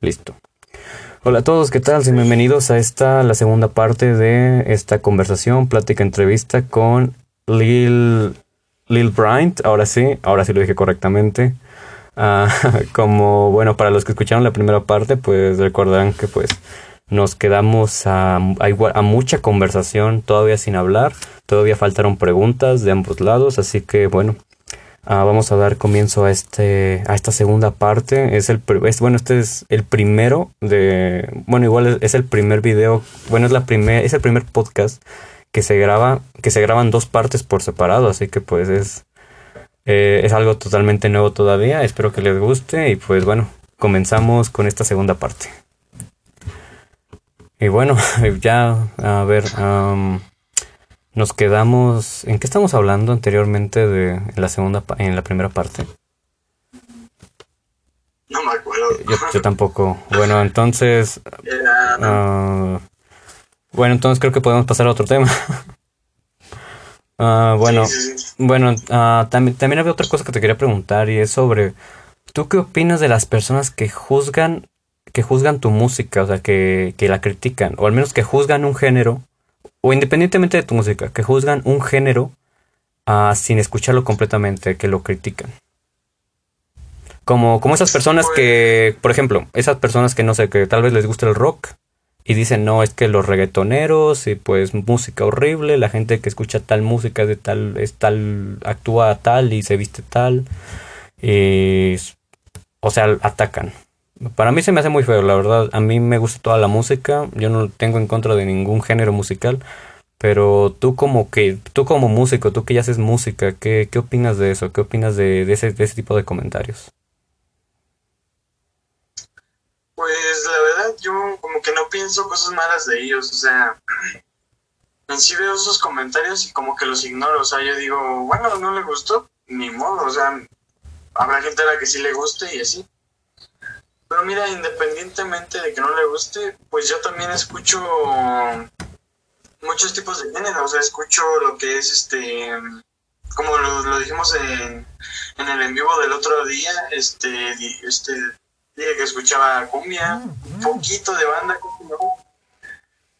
Listo. Hola a todos, ¿qué tal? Bienvenidos a esta, la segunda parte de esta conversación, plática, entrevista con Lil, Lil Bryant. Ahora sí, ahora sí lo dije correctamente. Ah, como, bueno, para los que escucharon la primera parte, pues recordarán que pues nos quedamos a, a, mucha conversación todavía sin hablar. Todavía faltaron preguntas de ambos lados, así que bueno, ah, vamos a dar comienzo a este a esta segunda parte. Es el bueno, este es el primero de bueno, igual es, el primer video, bueno, es la primer es el primer podcast que se graba que se graban dos partes por separado, así que pues es eh, es algo totalmente nuevo todavía. Espero que les guste y pues bueno, comenzamos con esta segunda parte. Y bueno, ya, a ver, nos quedamos... ¿En qué estamos hablando anteriormente de la segunda, en la primera parte? No me acuerdo. Yo, tampoco. Bueno, entonces... Ah, bueno, entonces creo que podemos pasar a otro tema. Uh, bueno, bueno uh, también, también había otra cosa que te quería preguntar y es sobre, ¿tú qué opinas de las personas que juzgan que juzgan tu música, o sea, que, la critican, o al menos que juzgan un género, o independientemente de tu música, que juzgan un género uh, sin escucharlo completamente, que lo critican. Como, como esas personas que, por ejemplo, esas personas que no sé, que tal vez les gusta el rock y dicen, no, es que los reggaetoneros y pues música horrible, la gente que escucha tal música de tal, es tal, actúa tal y se viste tal, y, o sea, atacan. Para mí se me hace muy feo, la verdad. A mí me gusta toda la música. Yo no tengo en contra de ningún género musical. Pero tú como que, tú como músico, tú que ya haces música, ¿qué, qué opinas de eso? ¿Qué opinas de, de, ese, de ese tipo de comentarios? Pues la verdad, yo como que no pienso cosas malas de ellos. O sea, en sí veo esos comentarios y como que los ignoro. O sea, yo digo, bueno, no le gustó, ni modo. O sea, habrá gente a la que sí le guste y así. Pero mira, independientemente de que no le guste, pues yo también escucho muchos tipos de género. O sea, escucho lo que es este, como lo, dijimos en, en, el en vivo del otro día, este, este, dije que escuchaba cumbia, un poquito de banda,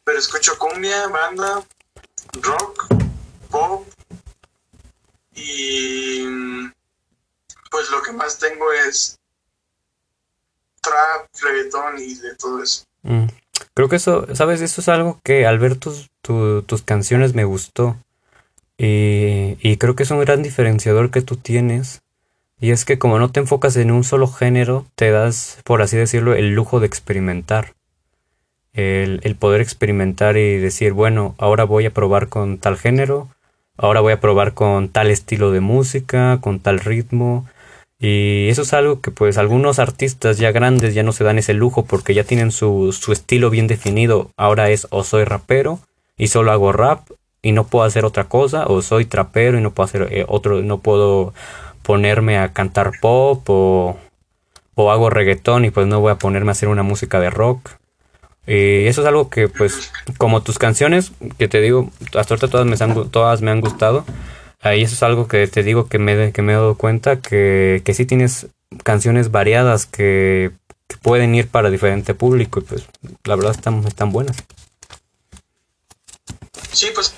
pero escucho cumbia, banda, rock, pop y pues lo que más tengo es trap, reggaetón y de todo eso. Mm. Creo que eso, ¿sabes? Eso es algo que al ver tus, tus canciones me gustó. Y, y creo que es un gran diferenciador que tú tienes. Y es que como no te enfocas en un solo género, te das, por así decirlo, el lujo de experimentar. El, el, poder experimentar y decir, bueno, ahora voy a probar con tal género, ahora voy a probar con tal estilo de música, con tal ritmo, y eso es algo que pues algunos artistas ya grandes ya no se dan ese lujo porque ya tienen su, su estilo bien definido. Ahora es o soy rapero y solo hago rap y no puedo hacer otra cosa o soy trapero y no puedo hacer eh, otro no puedo ponerme a cantar pop o, o hago reggaetón y pues no voy a ponerme a hacer una música de rock. Y eso es algo que pues como tus canciones que te digo hasta ahorita todas me han, todas me han gustado Ahí eso es algo que te digo que me, que me he dado cuenta, que, que sí tienes canciones variadas que, pueden ir para diferente público y pues la verdad están, están buenas. Sí, pues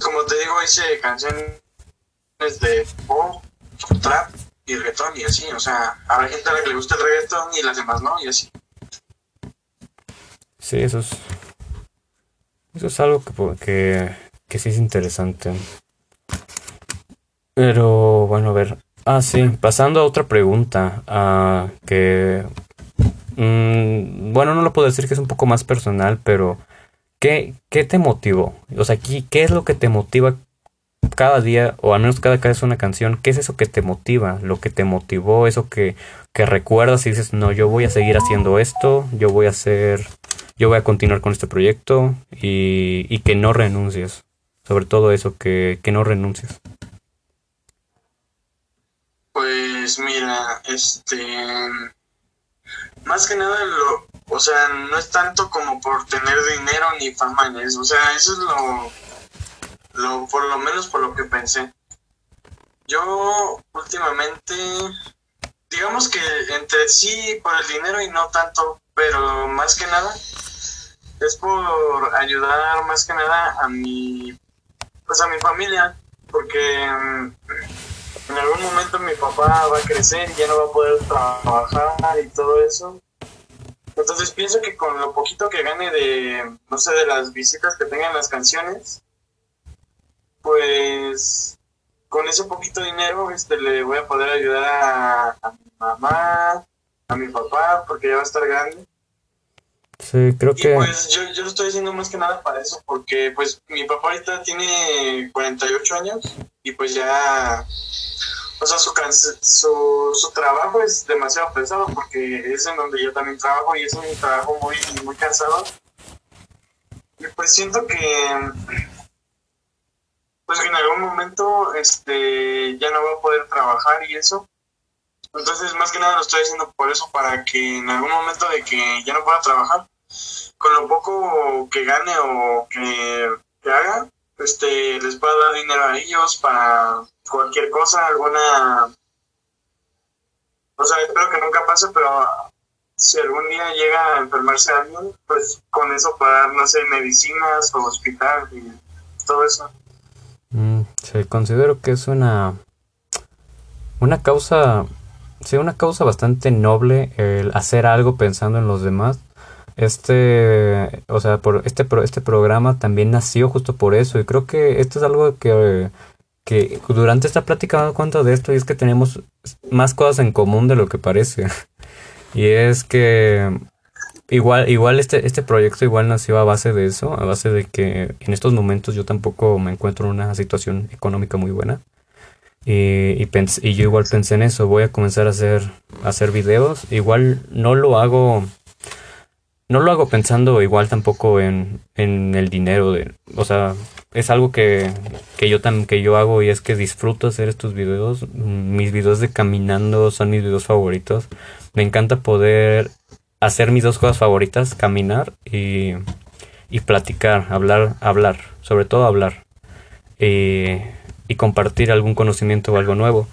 como te digo, hice canciones de pop, trap y reggaetón y así, o sea, habrá gente a la que le gusta el reggaetón y las demás no, y así. Sí, eso es, eso es algo que, que, que sí es interesante. Pero bueno, a ver. Ah, sí, pasando a otra pregunta. Ah, que. Mm, bueno, no lo puedo decir que es un poco más personal, pero. ¿Qué, qué te motivó? O sea, ¿qué, ¿qué es lo que te motiva cada día, o al menos cada que una canción? ¿Qué es eso que te motiva? Lo que te motivó, eso que, que recuerdas y dices, no, yo voy a seguir haciendo esto, yo voy a hacer. Yo voy a continuar con este proyecto y, y que no renuncies. Sobre todo eso, que, que no renuncies. Pues mira, este, más que nada, lo, o sea, no es tanto como por tener dinero ni fama en eso, o sea, eso es lo, lo, por lo menos por lo que pensé. Yo últimamente, digamos que entre sí por el dinero y no tanto, pero más que nada es por ayudar más que nada a mi pues a mi familia, porque mm, en algún momento mi papá va a crecer y ya no va a poder trabajar y todo eso. Entonces pienso que con lo poquito que gane de, no sé, de las visitas que tengan las canciones, pues con ese poquito dinero este, le voy a poder ayudar a, a mi mamá, a mi papá, porque ya va a estar grande. Sí, creo Y que... pues yo, yo lo estoy haciendo más que nada para eso, porque pues mi papá ahorita tiene 48 años y pues ya, o sea, su, su, su trabajo es demasiado pesado porque es en donde yo también trabajo y es un trabajo muy, muy cansado. Y pues siento que, pues en algún momento este, ya no va a poder trabajar y eso. Entonces, más que nada lo estoy haciendo por eso, para que en algún momento de que ya no pueda trabajar, con lo poco que gane o que, que haga, este, les pueda dar dinero a ellos para cualquier cosa, alguna... O sea, espero que nunca pase, pero si algún día llega a enfermarse alguien, pues con eso pagar, no sé, medicinas o hospital y todo eso. Mm, sí, considero que es una... Una causa... Sí, una causa bastante noble el hacer algo pensando en los demás. Este, o sea, por este pro- este programa también nació justo por eso y creo que esto es algo que durante esta plática me he cuenta de esto y es que tenemos más cosas en común de lo que parece. Y es que igual igual este este proyecto igual nació a base de eso, a base de que en estos momentos yo tampoco me encuentro en una situación económica muy buena. Y, y yo igual pensé en eso, voy a comenzar a hacer, a hacer videos. Igual no lo hago, no lo hago pensando igual tampoco en, en el dinero. De, o sea, es algo que, que yo tam, que yo hago y es que disfruto hacer estos videos. Mis videos de caminando son mis videos favoritos. Me encanta poder hacer mis dos cosas favoritas, caminar y, y platicar, hablar, hablar, sobre todo hablar. Y, y compartir algún conocimiento o algo nuevo.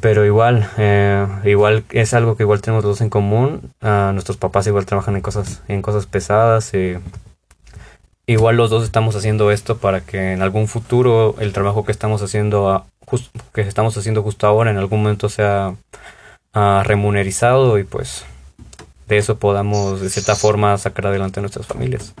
Pero igual, eh, igual es algo que igual tenemos los dos en común. Ah, nuestros papás igual trabajan en cosas, en cosas pesadas. y igual los dos estamos haciendo esto para que en algún futuro el trabajo que estamos haciendo, que estamos haciendo justo ahora, en algún momento sea ah, remunerizado y pues de eso podamos de cierta forma sacar adelante a nuestras familias.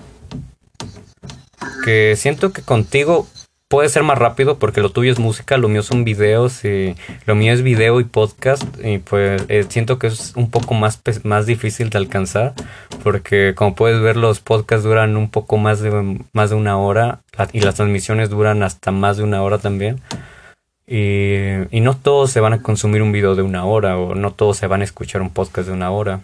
Que siento que contigo puede ser más rápido porque lo tuyo es música, lo mío son videos y lo mío es video y podcast y pues eh, siento que es un poco más más difícil de alcanzar porque como puedes ver los podcasts duran un poco más de más de una hora y las transmisiones duran hasta más de una hora también. Y, y no todos se van a consumir un video de una hora o no todos se van a escuchar un podcast de una hora.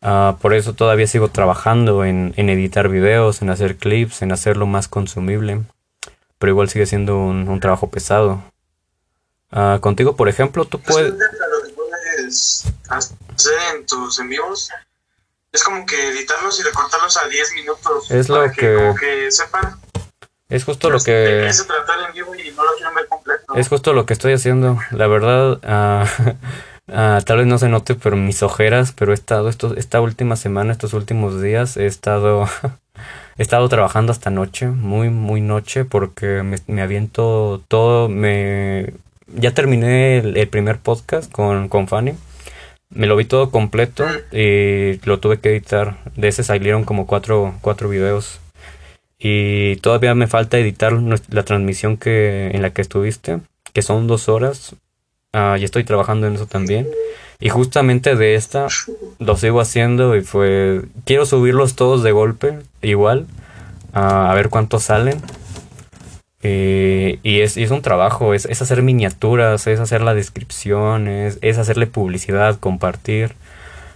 Ah, por eso todavía sigo trabajando en, en editar videos, en hacer clips, en hacerlo más consumible. Pero igual sigue siendo un, un trabajo pesado. Ah, contigo, por ejemplo, tú Pues puedes... fíjate, lo que puedes hacer en tus en vivos es como que editarlos y recortarlos a 10 minutos. Es lo que- como que sepan Es justo lo que... el en vivo y no lo quieren ver completo. Es justo lo que estoy haciendo. La verdad, ah, tal vez no se note, pero mis ojeras, pero he estado esto, esta última semana, estos últimos días, he estado, he estado trabajando hasta noche, muy, muy noche, porque me, aviento todo, me, ya terminé el, primer podcast con, con Fanny. Me lo vi todo completo y lo tuve que editar. De ese salieron como cuatro, cuatro videos. Y todavía me falta editar la transmisión que, en la que estuviste, que son dos horas. Ah, y estoy trabajando en eso también. Y justamente de esta lo sigo haciendo y fue... Quiero subirlos todos de golpe, igual, a ver cuántos salen. Eh, y, es, es un trabajo, es, es hacer miniaturas, es hacer la descripción, es, hacerle publicidad, compartir.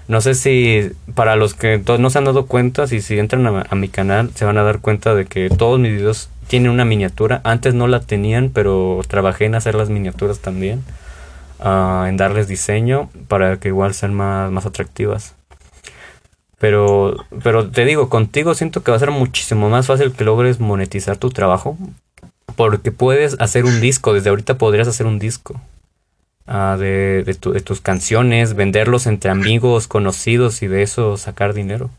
No sé si para los que no se han dado cuenta, si, si entran a, a mi canal, se van a dar cuenta de que todos mis videos tienen una miniatura. Antes no la tenían, pero trabajé en hacer las miniaturas también, ah, en darles diseño para que igual sean más, más atractivas. Pero, pero te digo, contigo siento que va a ser muchísimo más fácil que logres monetizar tu trabajo, porque puedes hacer un disco, desde ahorita podrías hacer un disco. ah, de, de, tu- de tus canciones, venderlos entre amigos, conocidos y de eso sacar dinero.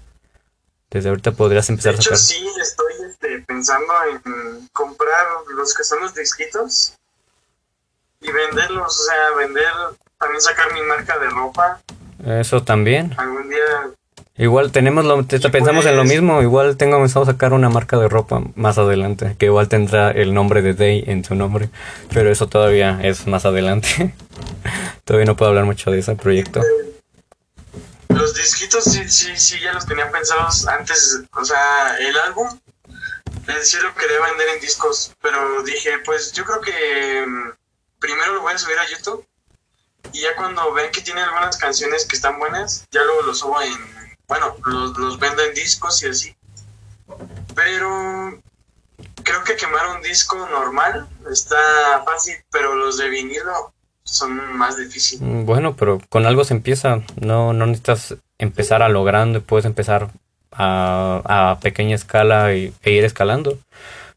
Desde ahorita podrías De empezar a sacar. sí, estoy este, pensando en comprar los que son los disquitos y o sea, vender, también sacar mi marca de ropa. Eso también. Algún día, Igual tenemos lo, te- pensamos en lo pues- mismo. Igual tengo pensado sacar una marca de ropa más adelante, que igual tendrá el nombre de Day en su nombre, pero eso todavía es más adelante. todavía no puedo hablar mucho de ese proyecto. los disquitos sí, sí, sí, ya los tenía pensados antes, o sea, el álbum, sí lo quería vender en discos, pero dije, pues yo creo que mm, primero lo voy a subir a YouTube y ya cuando vean que tiene algunas canciones que están buenas, ya luego los subo en, bueno, los, los vendo en discos y así. Pero creo que quemar un disco normal está fácil, pero los de vinilo son más difíciles. Mm, Bueno, pero con algo se empieza. No, no necesitas empezar a lo grande, puedes empezar a, a pequeña escala y, e ir escalando.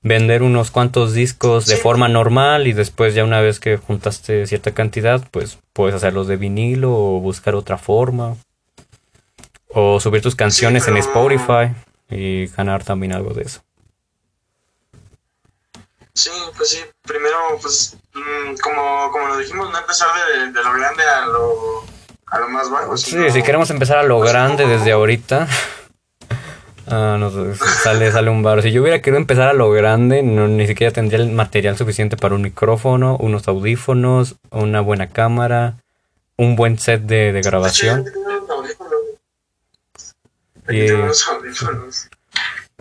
Vender unos cuantos discos de Sí. forma normal y después ya una vez que juntaste cierta cantidad, pues puedes hacerlos de vinilo o buscar otra forma. O subir tus canciones en pero- Spotify y ganar también algo de eso. Sí, pues sí, primero, pues, mm, como, como lo dijimos, no empezar de, de lo grande a lo, a lo más bajo. Sí, si queremos empezar a lo pues, grande desde ahorita. Ah, no sé, sale, sale un bar. Si yo hubiera querido empezar a lo grande, no, ni siquiera tendría el material suficiente para un micrófono, unos audífonos, una buena cámara, un buen set de, de grabación. Y-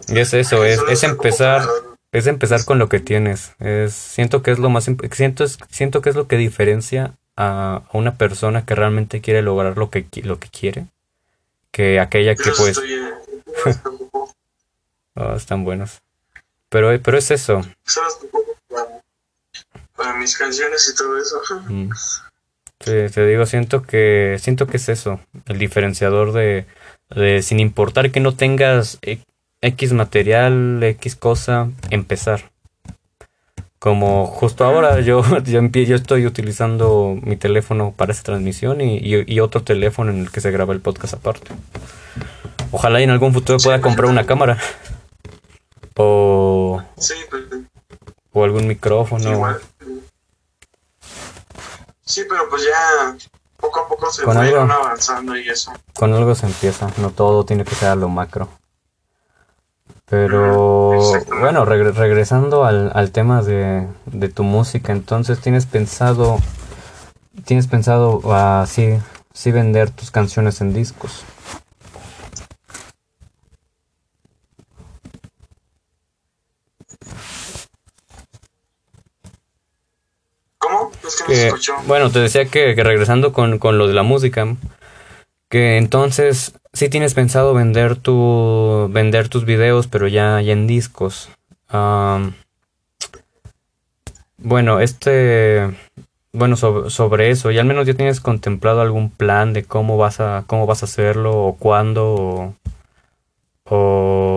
es eso, es, es empezar, es empezar con lo que tienes. Es, siento que es lo más, siento, es- siento que es lo que diferencia a, a una persona que realmente quiere lograr lo que, lo que quiere, que aquella que pues, estoy, oh, están buenos. Pero, pero es eso. Solo para, para mis canciones y todo eso. Mm. Te digo, siento que, siento que es eso, el diferenciador de, de sin importar que no tengas e- X material, X cosa, empezar. Como justo ahora yo, yo, estoy utilizando mi teléfono para esta transmisión y, y- y otro teléfono en el que se graba el podcast aparte. Ojalá y en algún futuro pueda comprar una cámara. O, Sí, pues, o algún micrófono. igual. Sí, pero pues ya poco a poco se Con algo. avanzando y eso. Con algo se empieza, no todo tiene que ser a lo macro. Pero bueno, regre- regresando al, al tema de, de tu música, entonces tienes pensado, tienes pensado así, sí vender tus canciones en discos. ¿Cómo? Es que no se Que, escuchó. bueno, te decía que, que regresando con, con lo de la música, que entonces sí tienes pensado vender tu vender tus videos, pero ya, ya en discos. Bueno, este bueno, so- sobre eso, y al menos ya tienes contemplado algún plan de cómo vas a cómo vas a hacerlo o cuándo o,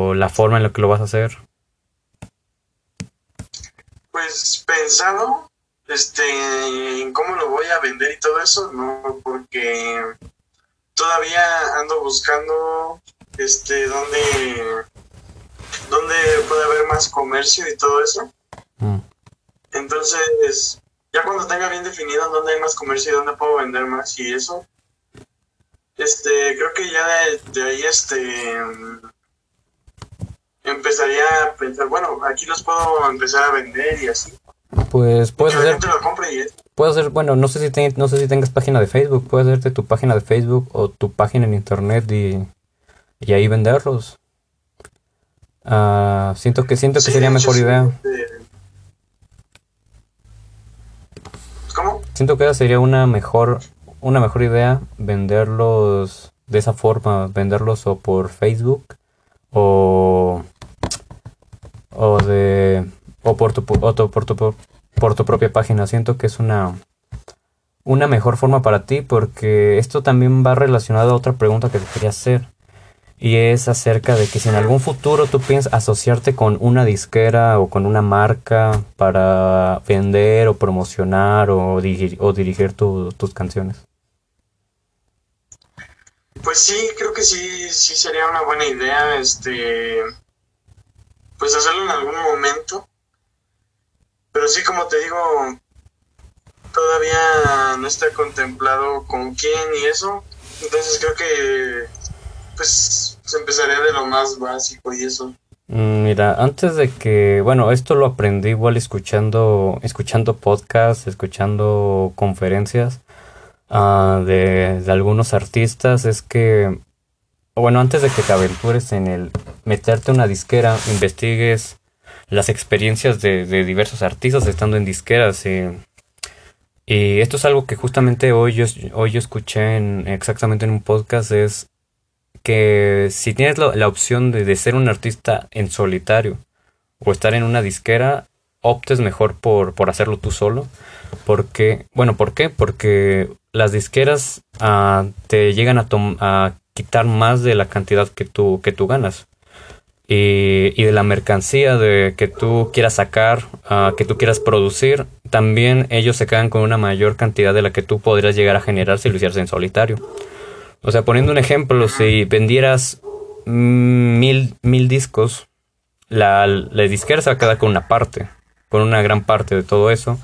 o la forma en la que lo vas a hacer. Pues pensado, este, en cómo lo voy a vender y todo eso, no, porque todavía ando buscando, este, dónde, dónde puede haber más comercio y todo eso. Mm. Entonces, ya cuando tenga bien definido dónde hay más comercio y dónde puedo vender más y eso, este, creo que ya de, de ahí, este, empezaría a pensar, bueno, aquí los puedo empezar a vender y así. Pues puedes hacer gente lo compre y es- Puedes hacer, bueno, no sé si no sé si tengas página de Facebook, puedes hacerte tu página de Facebook o tu página en internet y, y ahí venderlos. Ah, siento que siento que Sí, sería hecho, mejor idea. ¿Cómo? Siento que sería una mejor una mejor idea venderlos de esa forma, venderlos o por Facebook o o de o por tu o tu- por tu por tu propia página. Siento que es una una mejor forma para ti porque esto también va relacionado a otra pregunta que te quería hacer. y es acerca de que si en algún futuro tú piensas asociarte con una disquera o con una marca para vender o promocionar o, dirigir, o dirigir tus canciones. Pues sí, creo que sí, sí sería una buena idea, este, pues hacerlo en algún momento. Pero sí, como te digo, todavía no está contemplado con quién y eso. Entonces creo que, pues se empezaría de lo más básico y eso. Mm, mira, antes de que, bueno, esto lo aprendí igual escuchando, escuchando podcasts, escuchando conferencias uh, de, de, algunos artistas, es que, bueno, antes de que te aventures en el meterte una disquera, investigues las experiencias de, de diversos artistas estando en disqueras. Y, y, esto es algo que justamente hoy yo, hoy yo escuché en, exactamente en un podcast, es que si tienes la, opción de, ser un artista en solitario o estar en una disquera, optes mejor por, por hacerlo tú solo. Porque, bueno, ¿por qué? Porque las disqueras ah, te llegan a, a, quitar más de la cantidad que tú, que tú ganas. Y, y de la mercancía de que tú quieras sacar, uh, que tú quieras producir, también ellos se quedan con una mayor cantidad de la que tú podrías llegar a generar si lo hicieras en solitario. O sea, poniendo un ejemplo, si vendieras mil, mil discos, la, la disquera se va a quedar con una parte, con una gran parte de todo eso,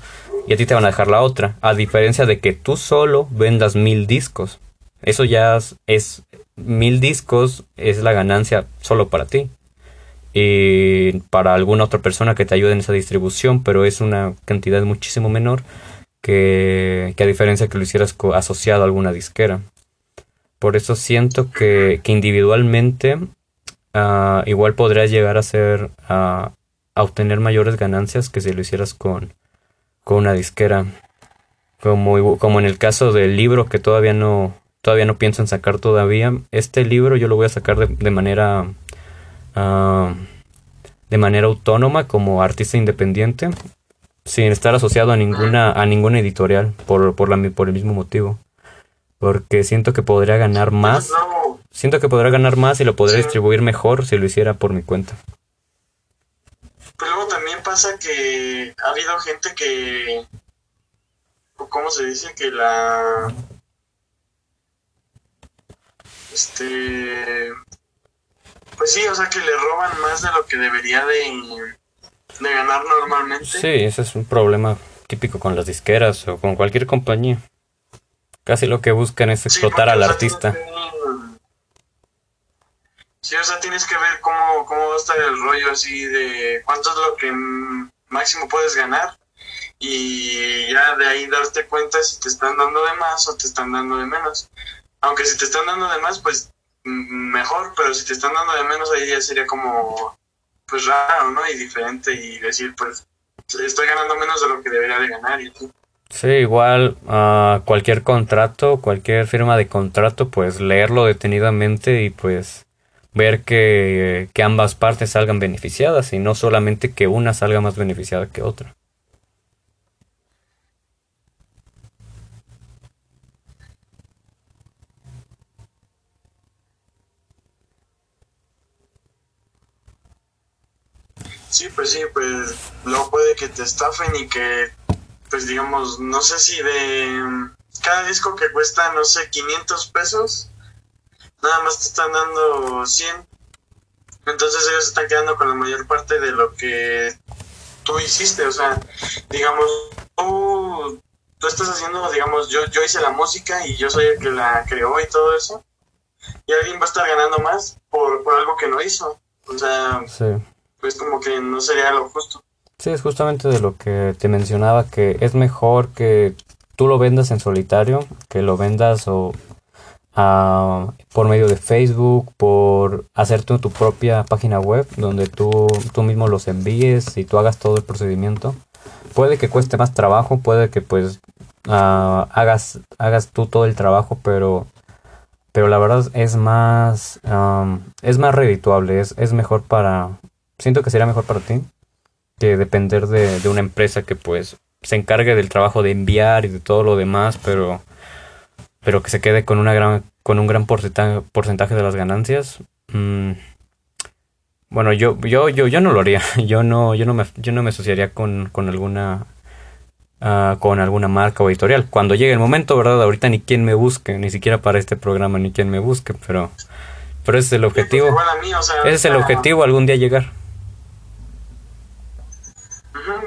y a ti te van a dejar la otra, a diferencia de que tú solo vendas mil discos. Eso ya es, mil discos, es la ganancia solo para ti. Y para alguna otra persona que te ayude en esa distribución, pero es una cantidad muchísimo menor que, que a diferencia que lo hicieras asociado a alguna disquera. Por eso siento que, individualmente uh, igual podrías llegar a ser a obtener mayores ganancias que si lo hicieras con, con una disquera. Como, como en el caso del libro que todavía no, todavía no pienso en sacar todavía. Este libro yo lo voy a sacar de, manera uh, de manera autónoma como artista independiente sin estar asociado a ninguna a ninguna editorial por, por, la, por el mismo motivo porque siento que podría ganar más. Siento que podría ganar más y lo podría distribuir mejor si lo hiciera por mi cuenta. Pero luego también pasa que ha habido gente que, ¿cómo se dice? Que la, este, pues sí, o sea que le roban más de lo que debería de, de ganar normalmente. Sí, ese es un problema típico con las disqueras o con cualquier compañía. Casi lo que buscan es explotar al artista. sí, o sea, tienes que ver cómo, cómo va a estar el rollo así de cuánto es lo que máximo puedes ganar y ya de ahí darte cuenta si te están dando de más o te están dando de menos. Aunque si te están dando de más, pues mejor, pero si te están dando de menos, ahí ya sería como, pues raro, ¿no? Y diferente y decir, pues, estoy ganando menos de lo que debería de ganar y así. Sí, igual uh, cualquier contrato, cualquier firma de contrato, pues leerlo detenidamente y pues ver que, que ambas partes salgan beneficiadas y no solamente que una salga más beneficiada que otra. Sí, pues sí, pues luego puede que te estafen y que pues digamos, no sé si de cada disco que cuesta, no sé, 500 pesos, nada más te están dando 100. Entonces ellos están quedando con la mayor parte de lo que tú hiciste. O sea, digamos, tú, tú estás haciendo, digamos, yo, yo hice la música y yo soy el que la creó y todo eso. Y alguien va a estar ganando más por, por algo que no hizo. O sea, pues como que no sería lo justo. Sí, es justamente de lo que te mencionaba, que es mejor que tú lo vendas en solitario, que lo vendas o ah, por medio de Facebook, por hacer tu, propia página web donde tú, tú mismo los envíes y tú hagas todo el procedimiento. Puede que cueste más trabajo, puede que pues ah, hagas, hagas tú todo el trabajo, pero, pero la verdad es más, es más redituable, es, es mejor para, siento que sería mejor para ti que depender de, de, una empresa que pues se encargue del trabajo de enviar y de todo lo demás, pero, pero que se quede con, una gran, con un gran porcentaje, porcentaje de las ganancias, Mm, bueno, yo, yo, yo, yo no lo haría. Yo no, yo no me, yo no me asociaría con, con alguna ah, con alguna marca o editorial. Cuando llegue el momento, ¿verdad? Ahorita ni quien me busque, ni siquiera para este programa ni quien me busque, pero, pero ese es el objetivo. ese es el objetivo, algún día llegar.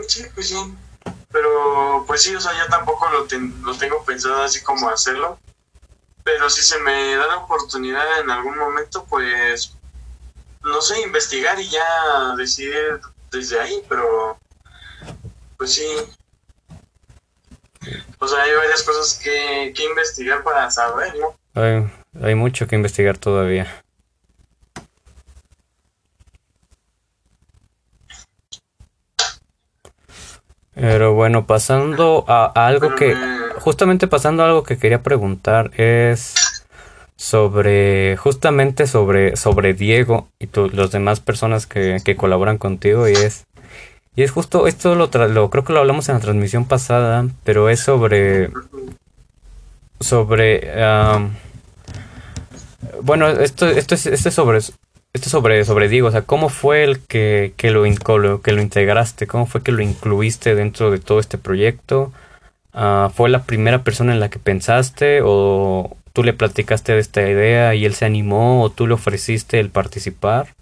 Sí, pues sí. Pero pues sí, o sea, yo tampoco lo, lo tengo pensado así como hacerlo. Pero si se me da la oportunidad en algún momento, pues no sé, investigar y ya decidir desde ahí, pero pues sí. O sea, hay varias cosas que, que investigar para saber, ¿no? Hay, hay mucho que investigar todavía. Pero bueno, pasando a, algo que, justamente pasando a algo que quería preguntar es sobre, justamente sobre, sobre Diego y los demás personas que, que, colaboran contigo y es, y es justo, esto lo, lo, creo que lo hablamos en la transmisión pasada, pero es sobre, sobre, bueno, esto, esto es, esto es sobre, esto sobre, sobre Diego, o sea, ¿cómo fue el que, que, lo, que lo integraste? ¿Cómo fue que lo incluiste dentro de todo este proyecto? Uh, ¿Fue la primera persona en la que pensaste o tú le platicaste de esta idea y él se animó o tú le ofreciste el participar?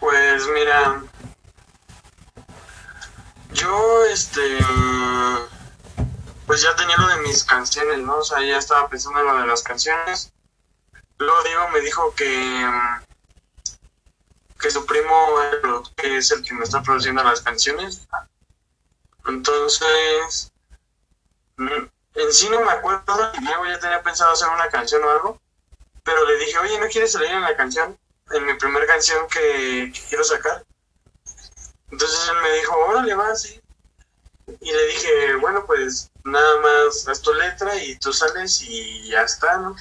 Pues mira, yo este pues ya tenía lo de mis canciones, ¿no? O sea, ya estaba pensando en lo de las canciones Luego Diego me dijo que, que su primo es el que me está produciendo las canciones. Entonces, mm, en sí no me acuerdo y Diego ya tenía pensado hacer una canción o algo, pero le dije, oye, ¿no quieres salir en la canción? En mi primera canción que, quiero sacar. Entonces él me dijo, órale, va, sí. Y le dije, bueno, pues nada más haz tu letra y tú sales y ya está, ¿no?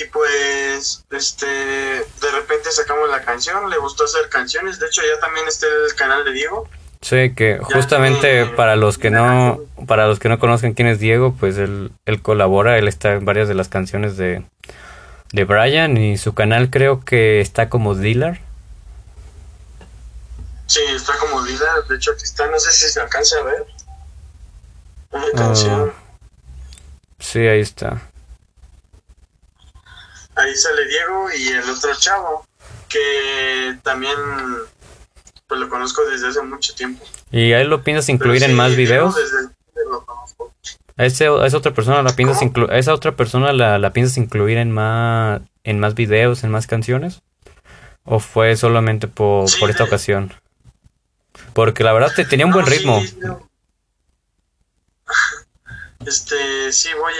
Y pues este de repente sacamos la canción, le gustó hacer canciones, de hecho ya también está el canal de Diego. Sí, que justamente para los que no para los que no conozcan quién es Diego, pues él, él colabora, él está en varias de las canciones de, de Brian y su canal creo que está como dealer. Sí, está como dealer, de hecho aquí está, no sé si se alcanza a ver. Una canción. Ah, sí, ahí está ahí sale Diego y el otro chavo, que también pues lo conozco desde hace mucho tiempo. ¿Y a él lo piensas incluir en más videos? ¿A, ese, esa otra persona la piensas esa otra persona la, la, piensas incluir en más en más videos, en más canciones? ¿O fue solamente por, por esta ocasión? Porque la verdad te tenía un buen ritmo. este, sí voy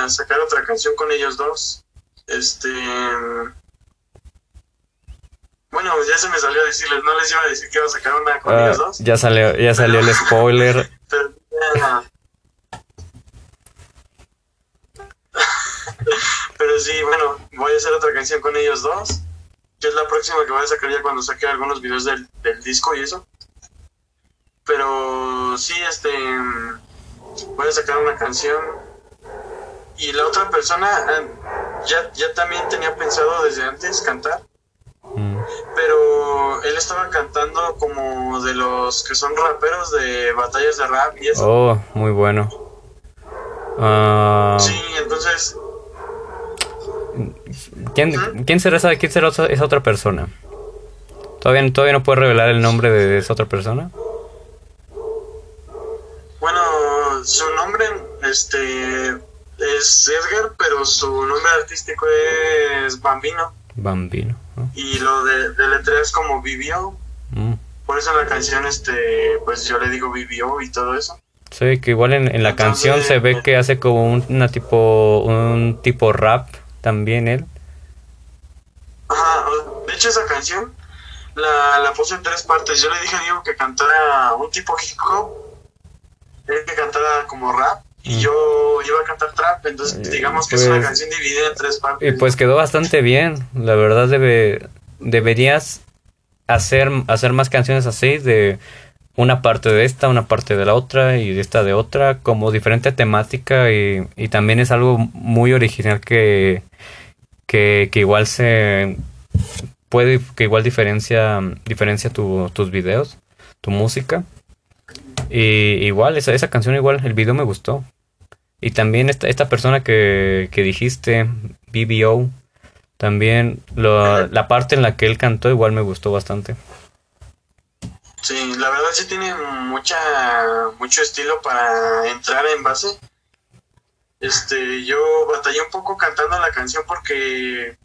a sacar otra canción con ellos dos. Este. Bueno, ya se me salió a decirles, no les iba a decir que iba a sacar una con ellos dos. Ya salió, ya salió el spoiler. Pero, pero sí, bueno, voy a hacer otra canción con ellos dos. Que es la próxima que voy a sacar ya cuando saque algunos videos del, del disco y eso. Pero sí, este. Voy a sacar una canción. Y la otra persona, ya, ya también tenía pensado desde antes cantar, mm. pero él estaba cantando como de los que son raperos de batallas de rap y eso. Oh, muy bueno. Ah. Sí, entonces... ¿Quién, ¿quién será, esa, quién será esa otra persona? ¿Todavía, ¿Todavía no puede revelar el nombre de esa otra persona? Bueno, su nombre, este, es Edgar, pero su nombre artístico es Bambino. Bambino. Y lo de, de letra es como Vivió. Mm. Por eso en la canción, este, pues yo le digo Vivió y todo eso. Sí, que igual en, la canción se ve que hace como un, una tipo, un tipo rap también él. Ajá, de hecho esa canción la, la puse en tres partes. Yo le dije a Diego que cantara un tipo hip hop, él que cantara como rap y mm. yo iba a cantar trap, entonces eh, digamos que es una pues, canción dividida en tres partes. Y pues quedó bastante bien, la verdad debe, deberías hacer, hacer más canciones así, de una parte de esta, una parte de la otra y de esta de otra, como diferente temática y, y también es algo muy original que, que, que igual se puede, que igual diferencia, diferencia tu, tus videos, tu música. Y igual, esa, esa canción igual, el video me gustó. Y también esta, esta persona que, que dijiste, BBO, también lo, la parte en la que él cantó igual me gustó bastante. Sí, la verdad sí tiene mucha mucho estilo para entrar en base. Este, yo batallé un poco cantando la canción porque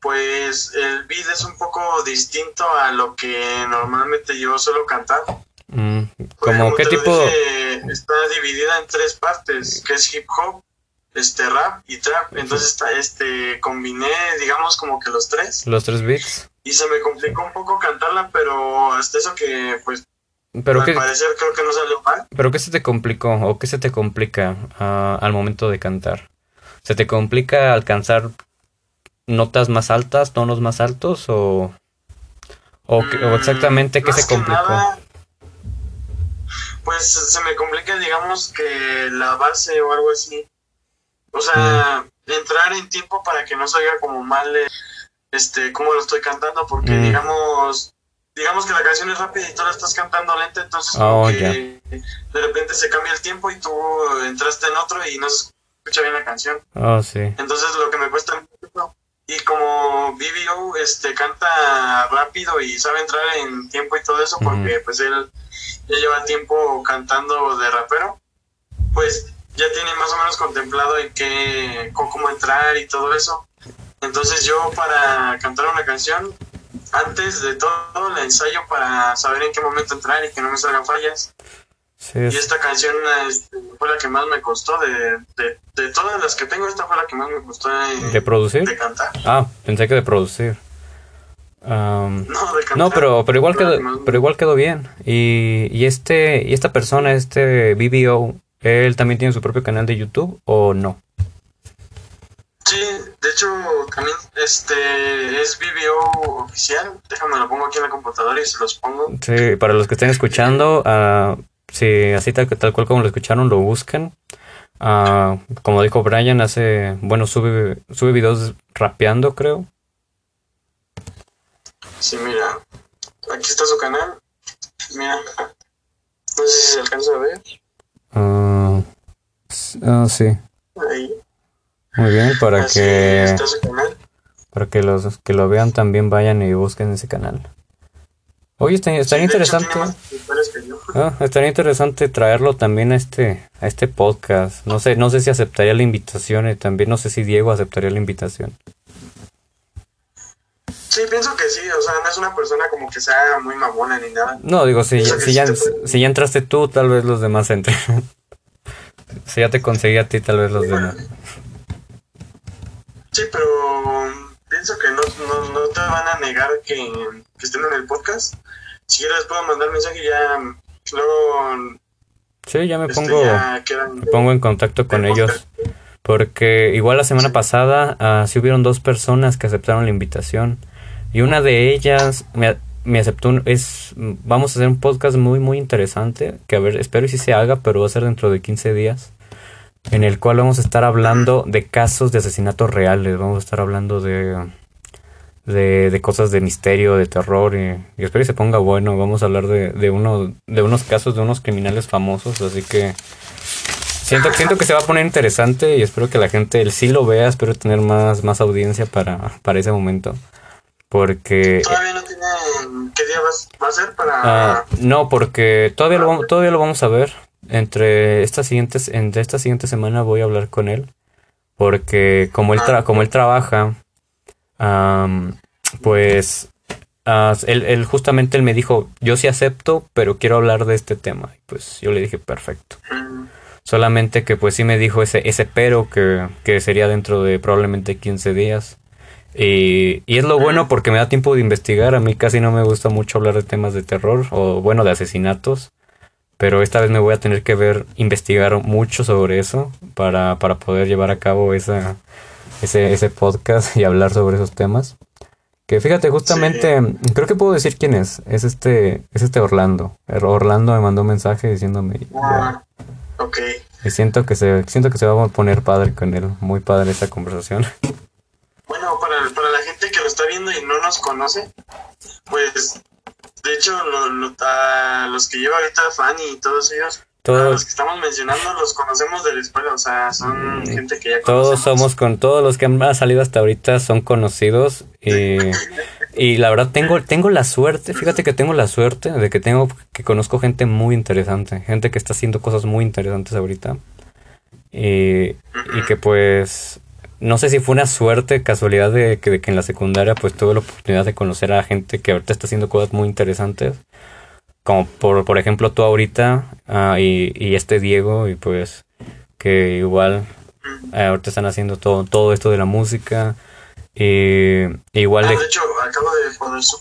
pues el beat es un poco distinto a lo que normalmente yo suelo cantar. Mm, ¿Como qué tipo? Está dividida en tres partes, que es hip hop, este rap y trap. Entonces está, este combiné, digamos, como que los tres. Los tres beats. Y se me complicó un poco cantarla, pero hasta eso que pues pero al parecer creo que no salió mal. ¿Pero qué se te complicó o qué se te complica uh, al momento de cantar? ¿Se te complica alcanzar notas más altas, tonos más altos o, o, mm, o exactamente qué se complicó? Nada, pues se me complica, digamos, que la base o algo así. O sea, mm. entrar en tiempo para que no se oiga como mal este cómo lo estoy cantando, porque mm. digamos digamos que la canción es rápida y tú la estás cantando lenta, entonces oh, de repente se cambia el tiempo y tú entraste en otro y no se escucha bien la canción. Oh, sí. Entonces lo que me cuesta y como BBO este canta rápido y sabe entrar en tiempo y todo eso porque pues él ya lleva tiempo cantando de rapero, pues ya tiene más o menos contemplado en qué cómo entrar y todo eso. Entonces yo para cantar una canción antes de todo la ensayo para saber en qué momento entrar y que no me salgan fallas. Y esta canción este, fue la que más me costó de, de, todas las que tengo, esta fue la que más me costó de, producir. De cantar. Ah, pensé que de producir. No, de cantar. No, pero, pero igual quedó, pero igual quedó bien. Y, y este, y esta persona, este BBO, él también tiene su propio canal de YouTube o no? Sí, de hecho también este es VBO oficial. Déjame lo pongo aquí en la computadora y se los pongo. Sí, para los que estén escuchando, uh, sí, así tal, tal, cual como lo escucharon, lo buscan. Uh, como dijo Brian, hace, bueno, sube, sube videos rapeando, creo. Sí, mira, aquí está su canal. Mira, no sé si se alcanza a ver. Uh, sí. Ahí. Muy bien, para que para que los que lo vean también vayan y busquen ese canal. Oye, estaría, interesante. Ah, estaría interesante traerlo también a este a este podcast. No sé, no sé si aceptaría la invitación y también no sé si Diego aceptaría la invitación. Sí, pienso que sí, o sea, no es una persona como que sea muy mamona ni nada. No, digo, si, si, ya, si ya entraste tú, tal vez los demás entren. si ya te conseguí a ti, tal vez los demás. Sí, pero pienso que no, no, te van a negar que, estén en el podcast. Si quieres les puedo mandar mensaje y ya luego... Sí, ya me este, pongo, me pongo en contacto con ellos. Porque igual la semana pasada uh, sí hubieron dos personas que aceptaron la invitación. Y una de ellas me, me aceptó, es, vamos a hacer un podcast muy, muy interesante. Que a ver, espero y si se haga, pero va a ser dentro de 15 días en el cual vamos a estar hablando de casos de asesinatos reales, vamos a estar hablando de, de, cosas de misterio, de terror, y, espero que se ponga bueno, vamos a hablar de, de, uno, de unos casos de unos criminales famosos, así que siento, siento que se va a poner interesante y espero que la gente el sí lo vea, espero tener más, más audiencia para, para ese momento. Porque... ¿Todavía no tiene qué día va, a ser para...? Ah, no, porque todavía lo, todavía lo vamos a ver entre estas siguientes, entre esta siguiente semana voy a hablar con él. Porque como él, como él trabaja, pues ah, él, justamente él me dijo, yo sí acepto, pero quiero hablar de este tema. Y pues yo le dije, perfecto. Solamente que pues sí me dijo ese, ese pero que, que sería dentro de probablemente 15 días. Y, y, es lo bueno porque me da tiempo de investigar. A mí casi no me gusta mucho hablar de temas de terror o bueno, de asesinatos. Pero esta vez me voy a tener que ver, investigar mucho sobre eso para, para poder llevar a cabo esa, ese, ese podcast y hablar sobre esos temas. Que fíjate, justamente, creo que puedo decir quién es. Es este, es este Orlando. Orlando me mandó un mensaje diciéndome. Ah, ok. Y siento que se, siento que se va a poner padre con él. Muy padre esta conversación. Bueno, para, para la gente que lo está viendo y no nos conoce, pues de hecho, los que lleva ahorita Fanny y todos ellos, todos los que estamos mencionando los conocemos de la escuela, o sea, son mm, gente que ya Todos somos con todos los que han salido hasta ahorita son conocidos y, y la verdad tengo tengo la suerte, fíjate que tengo la suerte de que tengo que conozco gente muy interesante, gente que está haciendo cosas muy interesantes ahorita. Y, y que pues no sé si fue una suerte, casualidad de que, en la secundaria pues tuve la oportunidad de conocer a gente que ahorita está haciendo cosas muy interesantes. Como por, por ejemplo tú ahorita ah, y, este Diego y pues que igual eh, ahorita están haciendo todo, todo esto de la música. Y igual... Ah, de... hecho, acabo de poner su...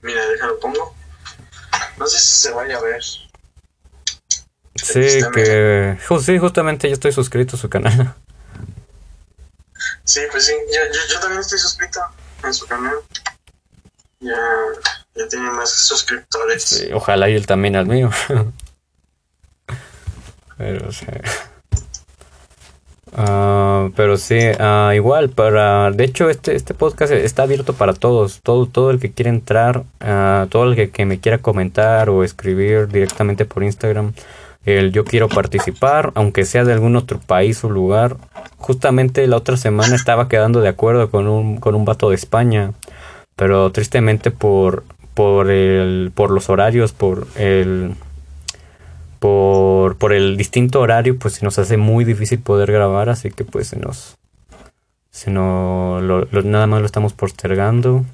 Mira, déjalo pongo. No sé si se vaya a ver. Sí, que... Sí, justamente yo estoy suscrito a su canal. Sí, pues sí, yo, yo, también estoy suscrito en su canal. Ya, ya tiene más suscriptores. Ojalá y él también al mío. pero sí. Uh, pero sí, uh, igual, para, de hecho este, este podcast está abierto para todos, todo, todo el que quiera entrar, uh, todo el que, que, me quiera comentar o escribir directamente por Instagram, el yo quiero participar, aunque sea de algún otro país o lugar. Justamente la otra semana estaba quedando de acuerdo con un, con un vato de España, pero tristemente por, por, el, por los horarios, por el, por, por el distinto horario, pues se nos hace muy difícil poder grabar, así que pues se nos, se nos, nada más lo estamos postergando.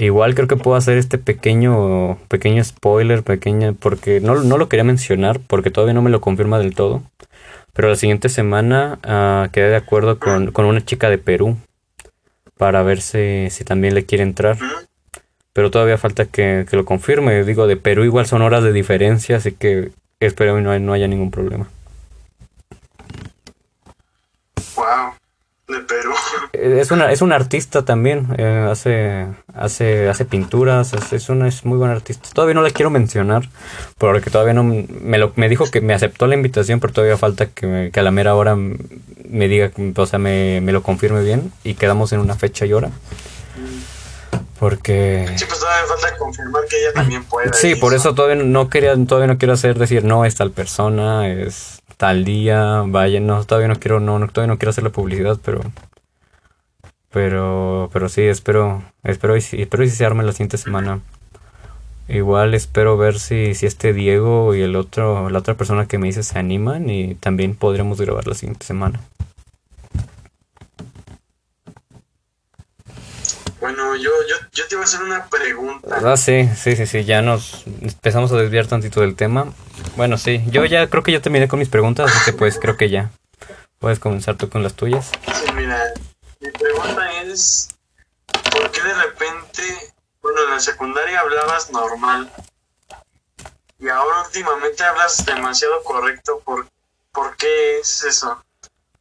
Igual creo que puedo hacer este pequeño pequeño spoiler, pequeña, porque no, no lo quería mencionar, porque todavía no me lo confirma del todo. Pero la siguiente semana uh, quedé de acuerdo con, una chica de Perú para ver si, también le quiere entrar. Pero todavía falta que, lo confirme. Digo, de Perú igual son horas de diferencia, así que espero que no, no haya ningún problema. Wow de Perú. Es una, es un artista también, eh, hace, hace, hace pinturas, es, es, una, es muy buen artista. Todavía no la quiero mencionar, porque todavía no me, lo, me dijo que me aceptó la invitación, pero todavía falta que, que a la mera hora me diga, o sea, me, me, lo confirme bien y quedamos en una fecha y hora. Porque... Sí, pues todavía falta confirmar que ella también puede. Sí, por eso todavía no quería, todavía no quiero hacer decir no es tal persona, es tal día, vaya, no, todavía no quiero, no, todavía no quiero hacer la publicidad, pero, pero, pero sí, espero, espero y, espero y si se arme la siguiente semana. Igual espero ver si, si este Diego y el otro, la otra persona que me dice se animan y también podremos grabar la siguiente semana. Bueno, yo, yo, yo te iba a hacer una pregunta. Ah, sí, sí, sí, sí, ya nos empezamos a desviar tantito del tema. Bueno, sí, yo ya creo que ya terminé con mis preguntas, así que pues creo que ya puedes comenzar tú con las tuyas. Sí, mira, mi pregunta es, ¿por qué de repente, bueno, en la secundaria hablabas normal y ahora últimamente hablas demasiado correcto? ¿Por, ¿por qué es eso?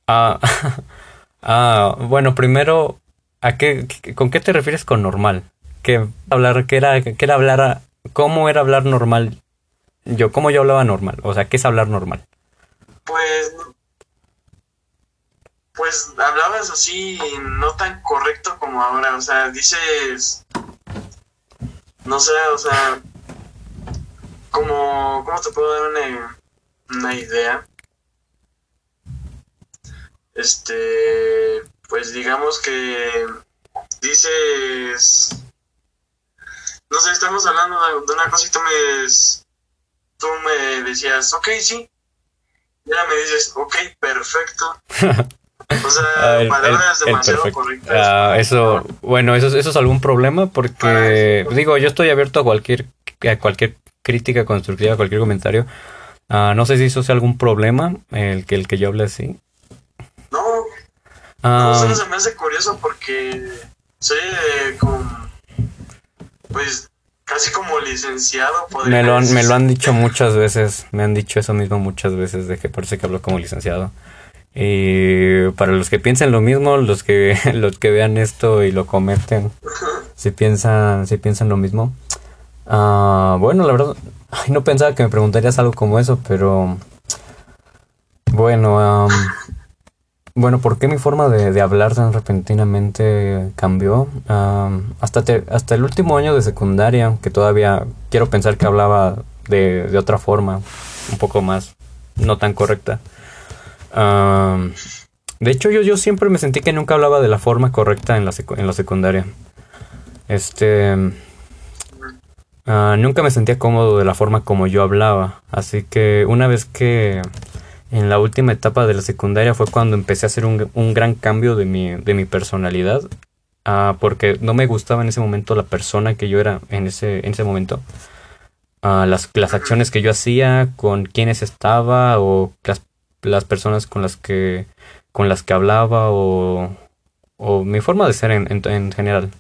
Ah, ah bueno, primero ¿A qué, ¿Con qué te refieres con normal? ¿Qué, hablar, qué era, qué era hablar, cómo era hablar normal? Yo, ¿cómo yo hablaba normal? O sea, ¿qué es hablar normal? Pues, pues hablabas así, no tan correcto como ahora. O sea, dices, no sé, o sea, como, ¿cómo te puedo dar una, una idea? Este, pues digamos que dices, no sé, estamos hablando de una cosa y tú me, tú me decías, ok, sí, y ahora me dices, ok, perfecto. O sea, ah, palabras demasiado correctas. Ah, eso, bueno, eso, eso es algún problema porque, digo, yo estoy abierto a cualquier, a cualquier crítica constructiva, a cualquier comentario. Uh, no sé si eso sea algún problema, el que, el que yo hable así. No, Ah, no, se me hace curioso porque soy eh, pues, casi como licenciado. Me lo, han, me lo han dicho muchas veces, me han dicho eso mismo muchas veces, de que parece que hablo como licenciado. Y que para los que piensen lo mismo, los que los que vean esto y lo cometen, si piensan si piensan lo mismo. Ah, bueno, la verdad, no pensaba que me preguntarías algo como eso, pero bueno, bueno, ¿por qué mi forma de, hablar tan repentinamente cambió? hasta, hasta el último año de secundaria, que todavía quiero pensar que hablaba de, de otra forma, un poco más no tan correcta. de hecho, yo, yo siempre me sentí que nunca hablaba de la forma correcta en la, en la secundaria. Este... Ah, nunca me sentía cómodo de la forma como yo hablaba. Así que una vez que en la última etapa de la secundaria fue cuando empecé a hacer un, un gran cambio de mi, de mi personalidad. Uh, porque no me gustaba en ese momento la persona que yo era en ese, en ese momento. Uh, las, las acciones que yo hacía, con quienes estaba o las, las personas con las que con las que hablaba o, o mi forma de ser en, en, en, general.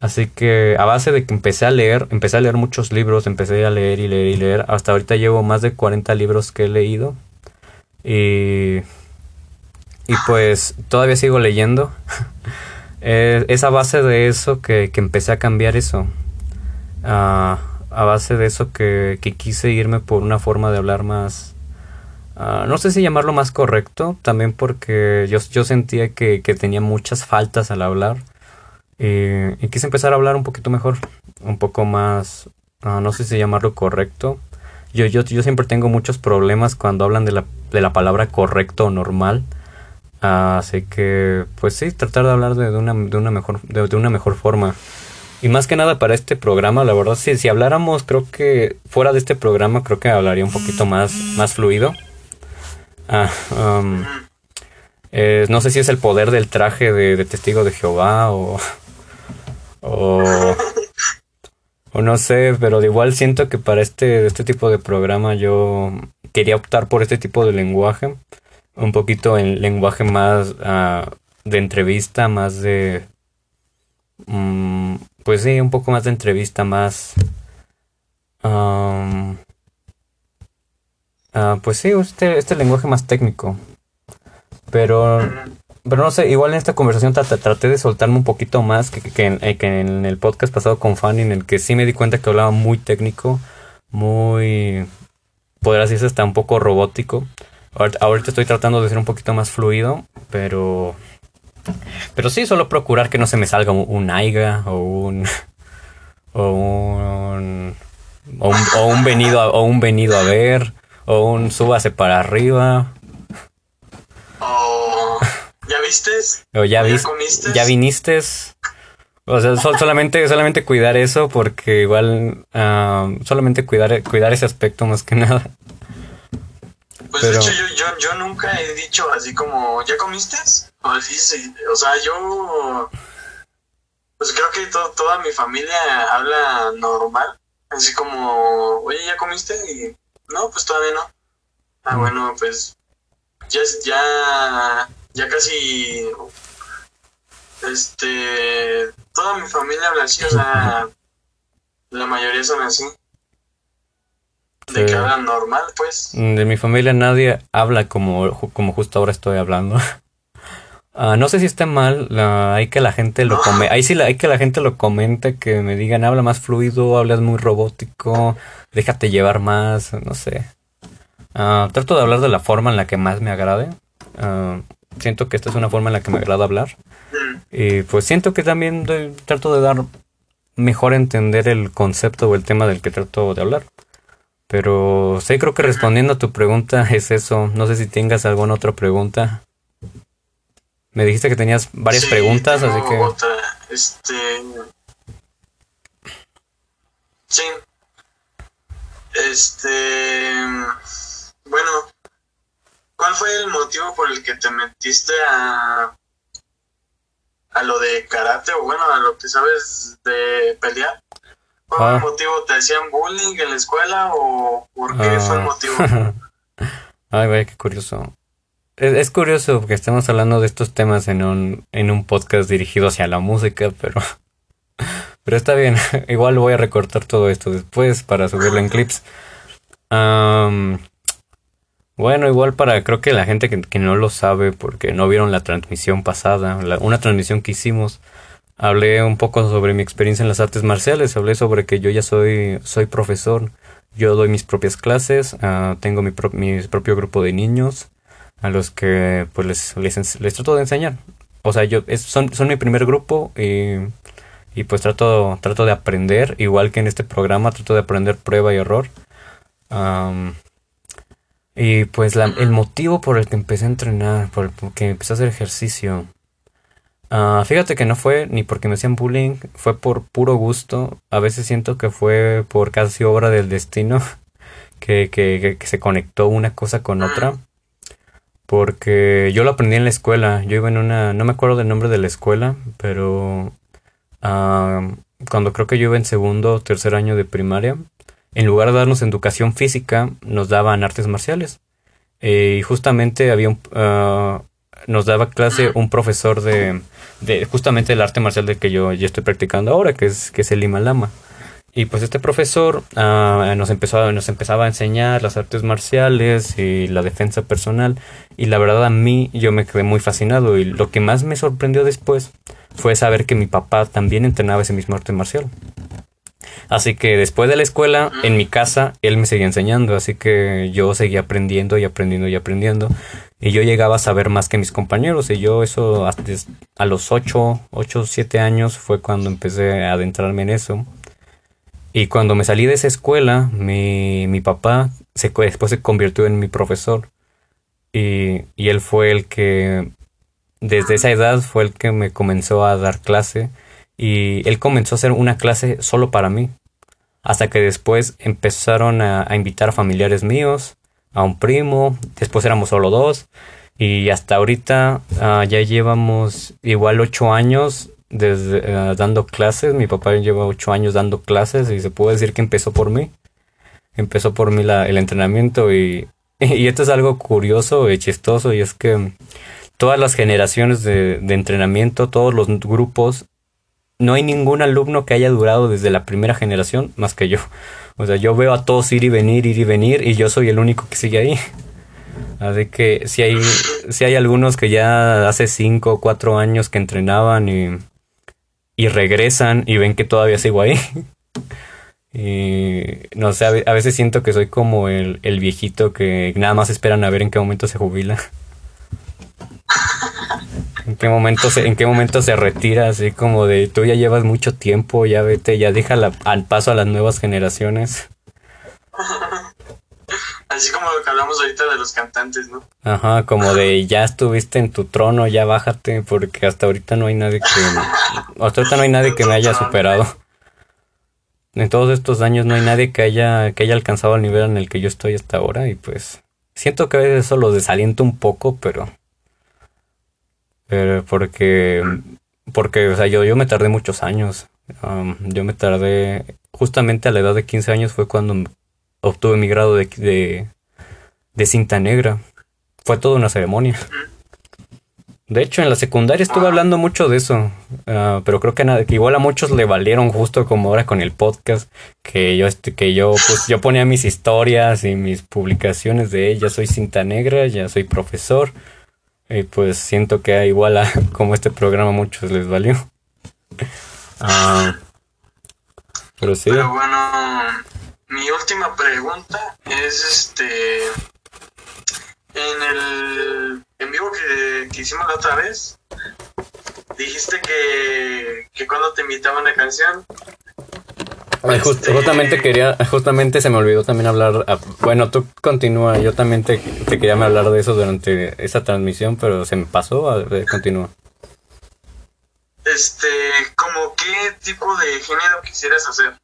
Así que a base de que empecé a leer, empecé a leer muchos libros, empecé a leer y leer y leer. Hasta ahorita llevo más de 40 libros que he leído. Y, y pues todavía sigo leyendo. es a base de eso que, que empecé a cambiar eso. Uh, a base de eso que, que, quise irme por una forma de hablar más... Uh, no sé si llamarlo más correcto, también porque yo, yo sentía que, que tenía muchas faltas al hablar. Y, y, quise empezar a hablar un poquito mejor, un poco más... Uh, no sé si llamarlo correcto. Yo, yo, yo siempre tengo muchos problemas cuando hablan de la de la palabra correcto o normal. así que, pues sí, tratar de hablar de, una, de, una mejor, de, una mejor forma. Y más que nada para este programa, la verdad, sí, si habláramos, creo que fuera de este programa, creo que hablaría un poquito más, más fluido. Ah, um, no sé si es el poder del traje de, testigo de Jehová o, o, o, no sé, pero de igual siento que para este, este tipo de programa yo quería optar por este tipo de lenguaje, un poquito en lenguaje más uh, de entrevista, más de... Um, pues sí, un poco más de entrevista, más... Um, uh, pues sí, este, este lenguaje más técnico. Pero, pero no sé, igual en esta conversación traté de soltarme un poquito más en, que en el podcast pasado con Fanny, en el que sí me di cuenta que hablaba muy técnico, muy podrá decirse está un poco robótico. Ahorita estoy tratando de ser un poquito más fluido, pero... Pero sí, solo procurar que no se me salga un, aiga o un... O un... O un, venido a, o un venido a ver, o un súbase para arriba. O ya vistes. O ya, ya, ya viniste. O sea, solamente, solamente cuidar eso porque igual uh, solamente cuidar, cuidar ese aspecto más que nada. Pues de hecho yo, yo, yo, nunca he dicho así como, ¿ya comiste? O, así, o sea, yo pues creo que toda mi familia habla normal. Así como, oye, ¿ya comiste? Y no, pues todavía no. Ah, mm. bueno, pues ya, ya, ya casi este, toda mi familia habla así, o sea, la mayoría son así. De que hablan normal, pues. De mi familia nadie habla como, como justo ahora estoy hablando. Uh, no sé si está mal, uh, hay que la gente lo come, ahí sí hay que la gente lo comente, que me digan habla más fluido, hablas muy robótico, déjate llevar más, no sé. Uh, trato de hablar de la forma en la que más me agrade. siento que esta es una forma en la que me agrada hablar. Y pues siento que también trato de dar mejor entender el concepto o el tema del que trato de hablar. Pero sí, creo que respondiendo a tu pregunta es eso. No sé si tengas alguna otra pregunta. Me dijiste que tenías varias preguntas, así que... Este... Sí. Este... Bueno, ¿cuál fue el motivo por el que te metiste a a lo de karate o bueno, a lo que sabes de pelear? ¿Por ah. motivo te hacían bullying en la escuela o por qué fue el ah. motivo? Ay, vaya, qué curioso. Es, curioso porque estamos hablando de estos temas en un, en un podcast dirigido hacia la música, pero, pero está bien. Igual voy a recortar todo esto después para subirlo en clips. Bueno, igual para, creo que la gente que, no lo sabe porque no vieron la transmisión pasada, una transmisión que hicimos, hablé un poco sobre mi experiencia en las artes marciales, hablé sobre que yo ya soy, soy profesor, yo doy mis propias clases, uh, tengo mi, mi, propio grupo de niños a los que pues les, les, les trato de enseñar. O sea, yo es, son, son mi primer grupo y, y pues trato, trato de aprender, igual que en este programa, trato de aprender prueba y error. Y pues la, el motivo por el que empecé a entrenar, por el que empecé a hacer ejercicio, uh, fíjate que no fue ni porque me hacían bullying, fue por puro gusto. A veces siento que fue por casi obra del destino que, que, que se conectó una cosa con otra. Porque yo lo aprendí en la escuela. Yo iba en una. No me acuerdo del nombre de la escuela, pero. Uh, cuando creo que yo iba en segundo o tercer año de primaria, en lugar de darnos educación física, nos daban artes marciales. Eh, y justamente había un, uh, nos daba clase un profesor de, de justamente el arte marcial del que yo, yo estoy practicando ahora, que es, que es el Lima Lama. Y pues este profesor uh, nos, empezó, nos empezaba a enseñar las artes marciales y la defensa personal. Y la verdad a mí yo me quedé muy fascinado. Y lo que más me sorprendió después fue saber que mi papá también entrenaba ese mismo arte marcial. Así que después de la escuela, en mi casa, él me seguía enseñando, así que yo seguía aprendiendo y aprendiendo y aprendiendo. Y yo llegaba a saber más que mis compañeros. Y yo eso a los 8, 8, 7 años fue cuando empecé a adentrarme en eso. Y cuando me salí de esa escuela, mi, mi papá se, después se convirtió en mi profesor. Y, y él fue el que, desde esa edad, fue el que me comenzó a dar clase y él comenzó a hacer una clase solo para mí. Hasta que después empezaron a, invitar a familiares míos, a un primo, después éramos solo dos. Y hasta ahorita ah, ya llevamos igual ocho años ah, dando clases. Mi papá lleva ocho años dando clases y se puede decir que empezó por mí. Empezó por mí la, el entrenamiento y, y esto es algo curioso y chistoso y es que todas las generaciones de, de entrenamiento, todos los grupos no hay ningún alumno que haya durado desde la primera generación más que yo. O sea, yo veo a todos ir y venir, ir y venir, y yo soy el único que sigue ahí. Así que si hay, si hay algunos que ya hace 5 o 4 años que entrenaban y, y regresan y ven que todavía sigo ahí. y no sé, a veces siento que soy como el, el viejito que nada más esperan a ver en qué momento se jubila. ¿En qué momento se, en qué momento se retira? Así como de tú ya llevas mucho tiempo, ya vete, ya deja al paso a las nuevas generaciones. Así como lo que hablamos ahorita de los cantantes, ¿no? Ajá, como de ya estuviste en tu trono, ya bájate, porque hasta ahorita no hay nadie que. hasta ahorita no hay nadie que me haya superado. En todos estos años no hay nadie que haya, que haya alcanzado el nivel en el que yo estoy hasta ahora, y pues. Siento que a veces eso lo desaliento un poco, pero porque, porque, o sea, yo, yo me tardé muchos años. yo me tardé, justamente a la edad de 15 años fue cuando obtuve mi grado de, de, cinta negra. Fue toda una ceremonia. De hecho, en la secundaria estuve hablando mucho de eso, ah, pero creo que, igual a muchos le valieron justo como ahora con el podcast, que yo, que yo, pues, yo ponía mis historias y mis publicaciones de, ya soy cinta negra, ya soy profesor, y pues siento que igual a como este programa muchos les valió. Ah, pero sí. Pero bueno, mi última pregunta es este en el en vivo que, que hicimos la otra vez dijiste que, que cuando te invitaban a canción este, justamente quería, justamente se me olvidó también hablar, ah, bueno, tú continúa, yo también te, quería hablar de eso durante esa transmisión, pero se me pasó, a ver, continúa. Este, como qué tipo de género quisieras hacer?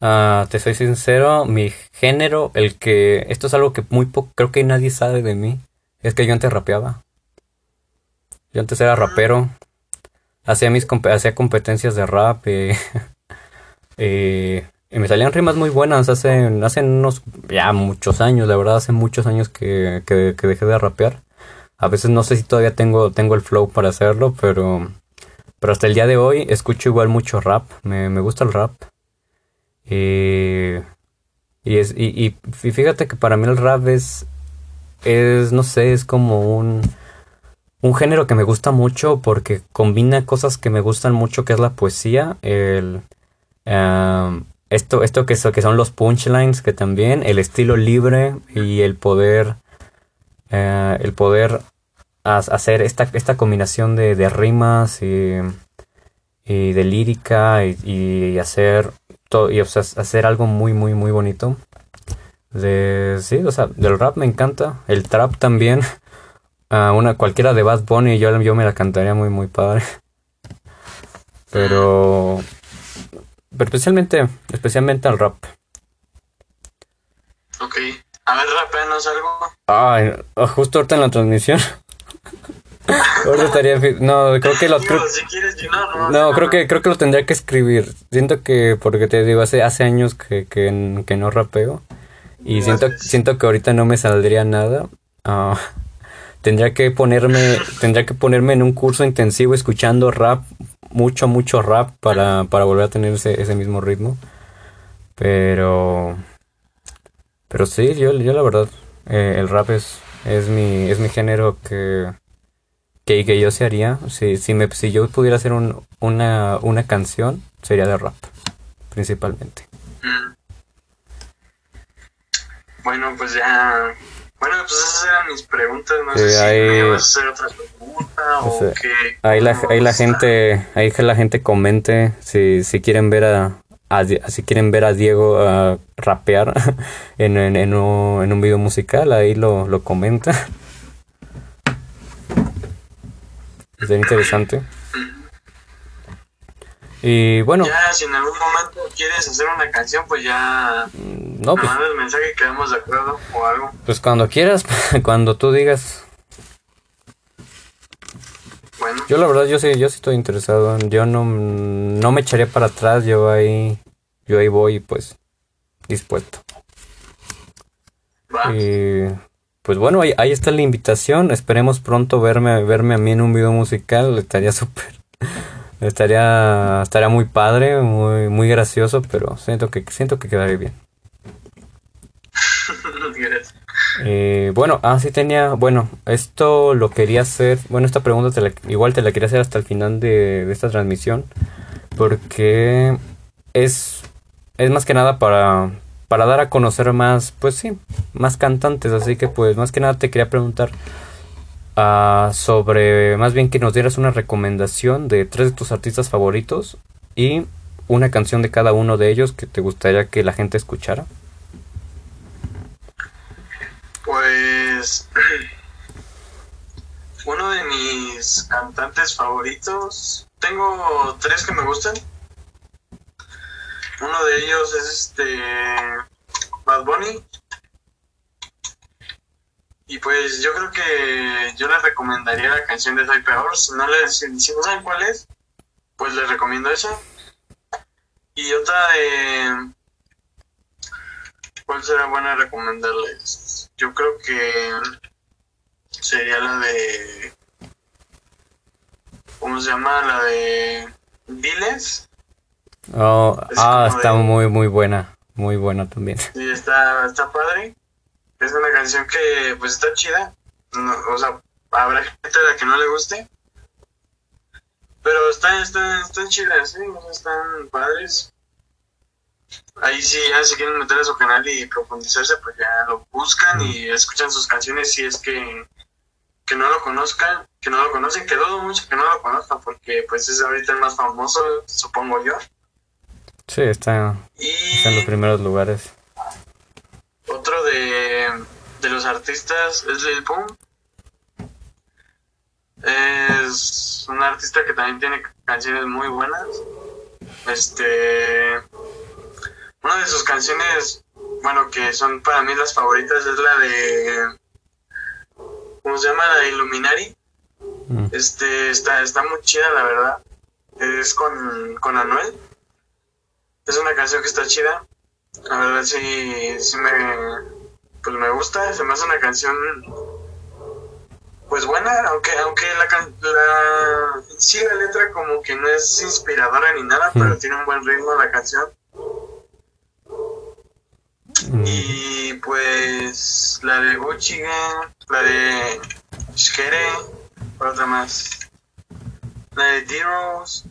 Ah, te soy sincero, mi género, el que, esto es algo que muy poco, creo que nadie sabe de mí, es que yo antes rapeaba. Yo antes era rapero, hacía mis hacía competencias de rap y Eh, y me salían rimas muy buenas hace, hace unos, ya muchos años, la verdad, hace muchos años que, que, dejé de rapear. A veces no sé si todavía tengo, tengo el flow para hacerlo, pero, pero hasta el día de hoy escucho igual mucho rap, me, me gusta el rap. Y, y, es, y, y, fíjate que para mí el rap es, es, no sé, es como un, un género que me gusta mucho porque combina cosas que me gustan mucho, que es la poesía, el, esto, esto que, son los punchlines, que también, el estilo libre y el poder, eh, el poder hacer esta, esta combinación de, rimas y, de lírica y, hacer todo, y, hacer algo muy, muy, muy bonito. De, sí, o sea, del rap me encanta. El trap también. Uh, una cualquiera de Bad Bunny yo, yo me la cantaría muy, muy padre. Pero, pero especialmente, especialmente al rap. Ok. A ver, rapeanos algo. Ay, ah, justo ahorita en la transmisión. ahorita estaría. No, creo que lo. Creo, si quieres, no, no, no, creo que creo que lo tendría que escribir. Siento que, porque te digo, hace, hace años que, que, que no rapeo. Y siento, siento que ahorita no me saldría nada. Uh, tendría que ponerme, tendría que ponerme en un curso intensivo escuchando rap, mucho, mucho rap para, para volver a tener ese, ese mismo ritmo. Pero, pero sí, yo, yo la verdad, eh, el rap es, es mi, es mi género que, que, que yo se haría. Si, si, me, si yo pudiera hacer un, una, una canción, sería de rap, principalmente. Mm. Bueno, pues ya. Bueno, pues esas eran mis preguntas. No sé si me ibas a hacer otra pregunta o, qué. Ahí la, ahí la gente, ahí que la gente comente si, si quieren ver a, si quieren ver a Diego uh, rapear en, en, en, un, en un video musical, ahí lo, lo comenta. Es interesante. Y bueno. Ya, si en algún momento quieres hacer una canción, pues ya. No, pues. Manda el mensaje y quedamos de acuerdo o algo. Pues cuando quieras, cuando tú digas. Bueno. Yo la verdad, yo sí, yo sí estoy interesado. Yo no, no me echaría para atrás, yo ahí. Yo ahí voy, pues. Dispuesto. Va. Y. Pues bueno, ahí, ahí está la invitación. Esperemos pronto verme, verme a mí en un video musical. Estaría súper Estaría, estaría muy padre, muy, muy gracioso, pero siento que, siento que quedaría bien. Eh, bueno, ah, sí tenía, bueno, esto lo quería hacer, bueno, esta pregunta igual te la quería hacer hasta el final de, esta transmisión, porque es, es más que nada para, para dar a conocer más, pues sí, más cantantes, así que pues más que nada te quería preguntar, Ah, sobre más bien que nos dieras una recomendación de tres de tus artistas favoritos y una canción de cada uno de ellos que te gustaría que la gente escuchara. Pues uno de mis cantantes favoritos, tengo tres que me gustan. Uno de ellos es este Bad Bunny, y pues yo creo que yo les recomendaría la canción de Soy Peor. Si no, les, si no saben cuál es, pues les recomiendo esa. Y otra de... ¿Cuál será buena recomendarles? Yo creo que sería la de... ¿Cómo se llama? La de... Diles. Oh, ah, está muy, muy buena. Muy buena también. Sí, está, está padre es una canción que pues está chida. o sea, habrá gente a la que no le guste. Pero están, están, están chidas, ¿eh? están padres. Ahí sí, ya si quieren meter a su canal y profundizarse, pues ya lo buscan y escuchan sus canciones si es que, que no lo conozcan, que no lo conocen, que dudo mucho que no lo conozcan porque pues es ahorita el más famoso, supongo yo. Sí, está, está en los primeros lugares. Otro de, de los artistas es Lil Pump. Es un artista que también tiene canciones muy buenas. Este. Una de sus canciones, bueno, que son para mí las favoritas, es la de. ¿Cómo se llama? La de Illuminari. Mm. Este, está, está muy chida, la verdad. Es con, con Anuel. Es una canción que está chida. La verdad sí, sí me, pues me gusta, se me hace una canción pues buena, aunque aunque la, la sí la letra como que no es inspiradora ni nada, pero tiene un buen ritmo la canción. Y pues la de Uchigen, la de Shikere, otra más. La de Heroes.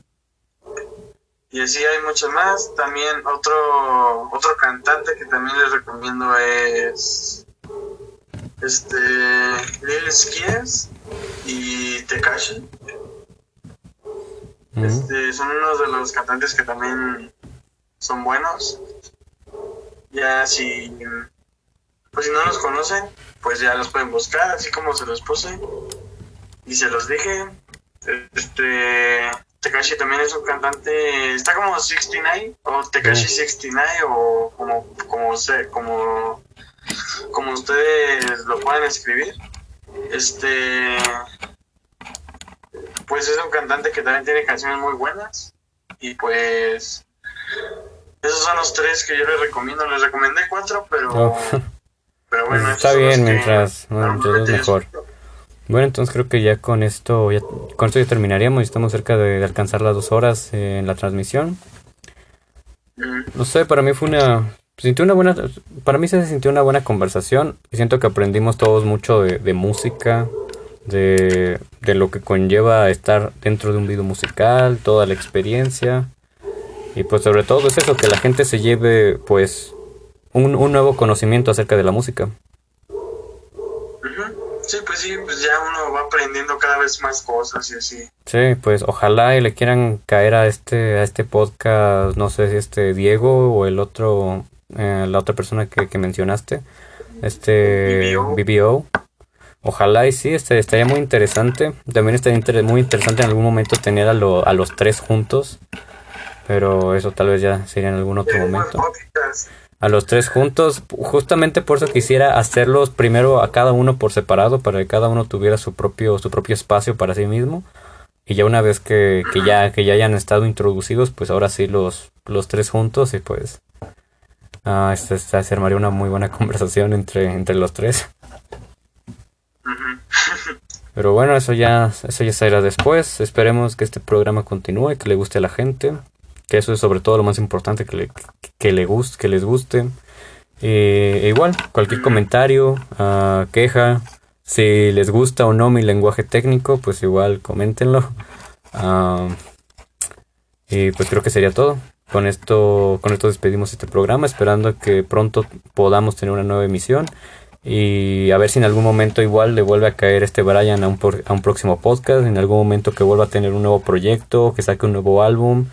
Y así hay muchas más. También otro otro cantante que también les recomiendo es este Lil Skies y Tekashi. Este, son unos de los cantantes que también son buenos. Ya si pues si no los conocen, pues ya los pueden buscar, así como se los puse. Y se los dije. Este Tekashi también es un cantante, está como 69 o Tekashi 69 o como como como como ustedes lo pueden escribir. Este pues es un cantante que también tiene canciones muy buenas y pues esos son los tres que yo les recomiendo. Les recomendé cuatro, pero, oh. pero bueno. Está bien, mientras, es mejor. Bueno, entonces creo que ya con esto ya, con esto ya terminaríamos. Estamos cerca de, alcanzar las dos horas en la transmisión. No sé, para mí fue una sintió una buena para mí se sintió una buena conversación y siento que aprendimos todos mucho de, de música de, de, lo que conlleva estar dentro de un video musical toda la experiencia y pues sobre todo es eso que la gente se lleve pues un, un nuevo conocimiento acerca de la música Sí, pues sí, pues ya uno va aprendiendo cada vez más cosas y así. Sí, pues ojalá y le quieran caer a este a este podcast, no sé si este Diego o el otro eh, la otra persona que, que mencionaste, este BBO. Ojalá y sí, este, estaría muy interesante. También estaría muy interesante en algún momento tener a, a los tres juntos. Pero eso tal vez ya sería en algún otro momento. A los tres juntos, justamente por eso quisiera hacerlos primero a cada uno por separado, para que cada uno tuviera su propio, su propio espacio para sí mismo. Y ya una vez que, que ya, que ya hayan estado introducidos, pues ahora sí los, los tres juntos y pues Ah, esta, se armaría una muy buena conversación entre, entre los tres. Pero bueno, eso ya, eso ya será después. Esperemos que este programa continúe, que le guste a la gente. Que eso es sobre todo lo más importante, que, le, que, le guste, que les guste. e igual, cualquier comentario, uh, queja, si les gusta o no mi lenguaje técnico, pues igual coméntenlo. Ah, y pues creo que sería todo con esto, con esto despedimos este programa, esperando que pronto podamos tener una nueva emisión. Y a ver si en algún momento igual le vuelve a caer este Brian a un, a un próximo podcast, en algún momento que vuelva a tener un nuevo proyecto, que saque un nuevo álbum.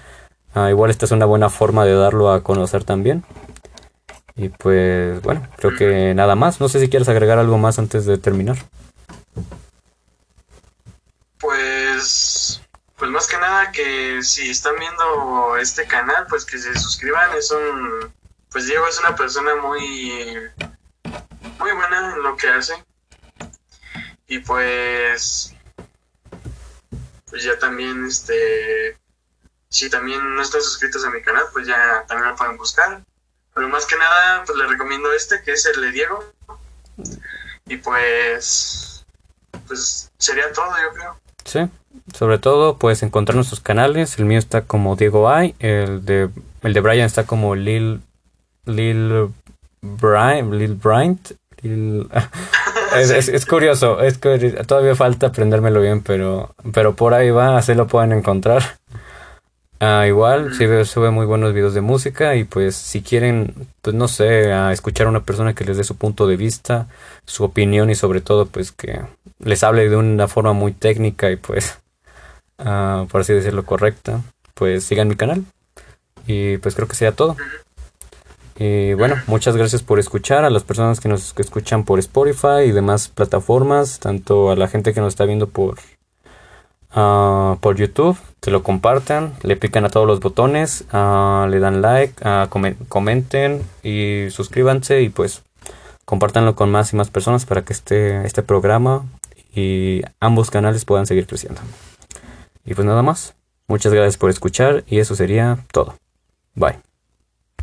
Ah, igual esta es una buena forma de darlo a conocer también. Y pues bueno, creo que nada más. No sé si quieres agregar algo más antes de terminar. Pues pues más que nada que si están viendo este canal, pues que se suscriban. Es un, pues Diego es una persona muy, muy buena en lo que hace. Y pues, pues ya también, este, si también no están suscritos a mi canal, pues ya también lo pueden buscar. Pero más que nada, pues les recomiendo este, que es el de Diego. Y pues, pues sería todo, yo creo. Sí, sobre todo puedes encontrar nuestros canales. El mío está como Diego I, el de, el de Brian está como Lil, Lil Brian, Lil Bryant. es, curioso, es todavía falta aprendérmelo bien, pero, pero por ahí va, así lo pueden encontrar. Ah, igual, sí sube muy buenos videos de música y pues si quieren, pues no sé, a escuchar a una persona que les dé su punto de vista, su opinión y sobre todo pues que les hable de una forma muy técnica y pues, uh, por así decirlo, correcta, pues sigan mi canal. Y pues creo que sería todo. Y bueno, muchas gracias por escuchar a las personas que nos escuchan por Spotify y demás plataformas, tanto a la gente que nos está viendo por, uh, por YouTube, que lo compartan, le pican a todos los botones, uh, le dan like, comenten y suscríbanse y pues compártanlo con más y más personas para que este, este programa y ambos canales puedan seguir creciendo. Y pues nada más. Muchas gracias por escuchar y eso sería todo. Bye.